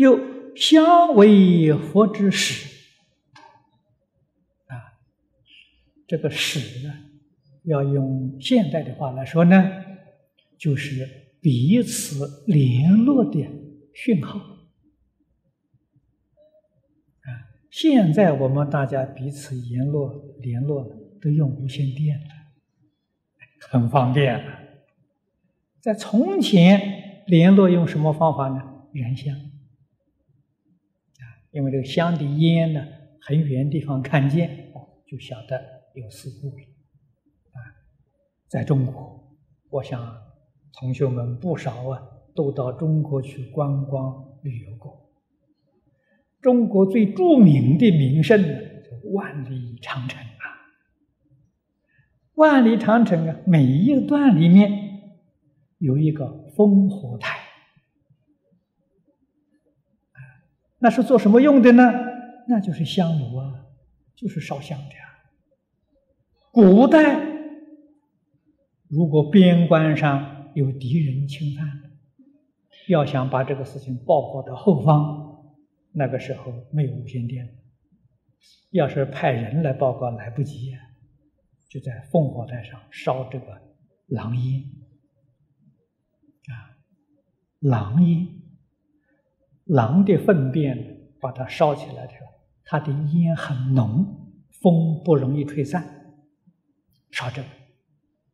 又相为佛之始啊，这个始呢，要用现代的话来说呢，就是彼此联络的讯号啊。现在我们大家彼此联络联络都用无线电了，很方便了。在从前联络用什么方法呢？燃香啊，因为这个香的烟呢，很远地方看见哦，就晓得有事故了啊。在中国，我想同学们不少啊，都到中国去观光旅游过。中国最著名的名胜呢，就万里长城啊。万里长城啊，每一段里面有一个烽火台。那是做什么用的呢？那就是香炉啊，就是烧香的呀。古代如果边关上有敌人侵犯，要想把这个事情报告到后方，那个时候没有无线电，要是派人来报告来不及，就在烽火台上烧这个狼烟啊，狼烟。狼的粪便把它烧起来的时候，它的烟很浓，风不容易吹散。烧这个，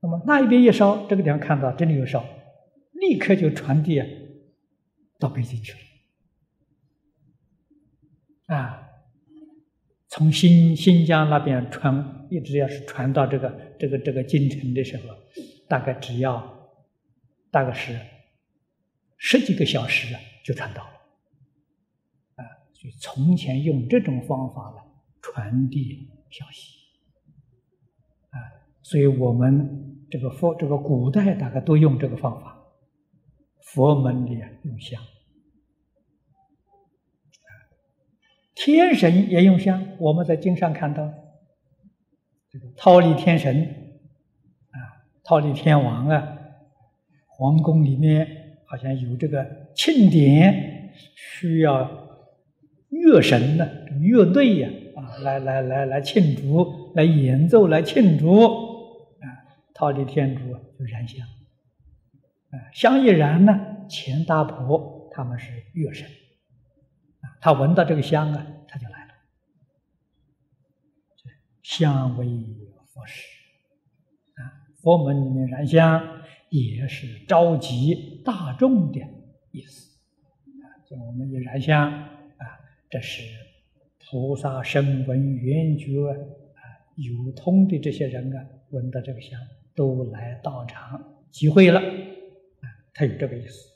那么那一边一烧，这个地方看到这里有烧，立刻就传递到北京去了。啊，从新新疆那边传，一直要是传到这个这个这个京城的时候，大概只要大概是十几个小时就传到。从前用这种方法来传递消息，啊，所以我们这个佛这个古代大概都用这个方法，佛门里用香，天神也用香。我们在经上看到，这个忉利天神，啊，忉利天王啊，皇宫里面好像有这个庆典，需要。乐神呢？乐队呀，啊，来来来来庆祝，来演奏，来庆祝，啊，桃李天主就燃香，啊，香一燃呢，钱大婆他们是乐神，啊，他闻到这个香啊，他就来了。香为佛事，啊，佛门里面燃香也是召集大众的意思，啊，像我们一燃香。这是菩萨声闻缘觉啊，有通的这些人啊，闻到这个香，都来道场集会了啊，他有这个意思。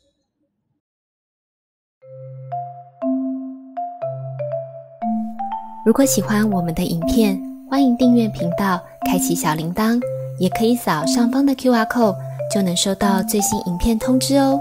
如果喜欢我们的影片，欢迎订阅频道，开启小铃铛，也可以扫上方的 Q R code，就能收到最新影片通知哦。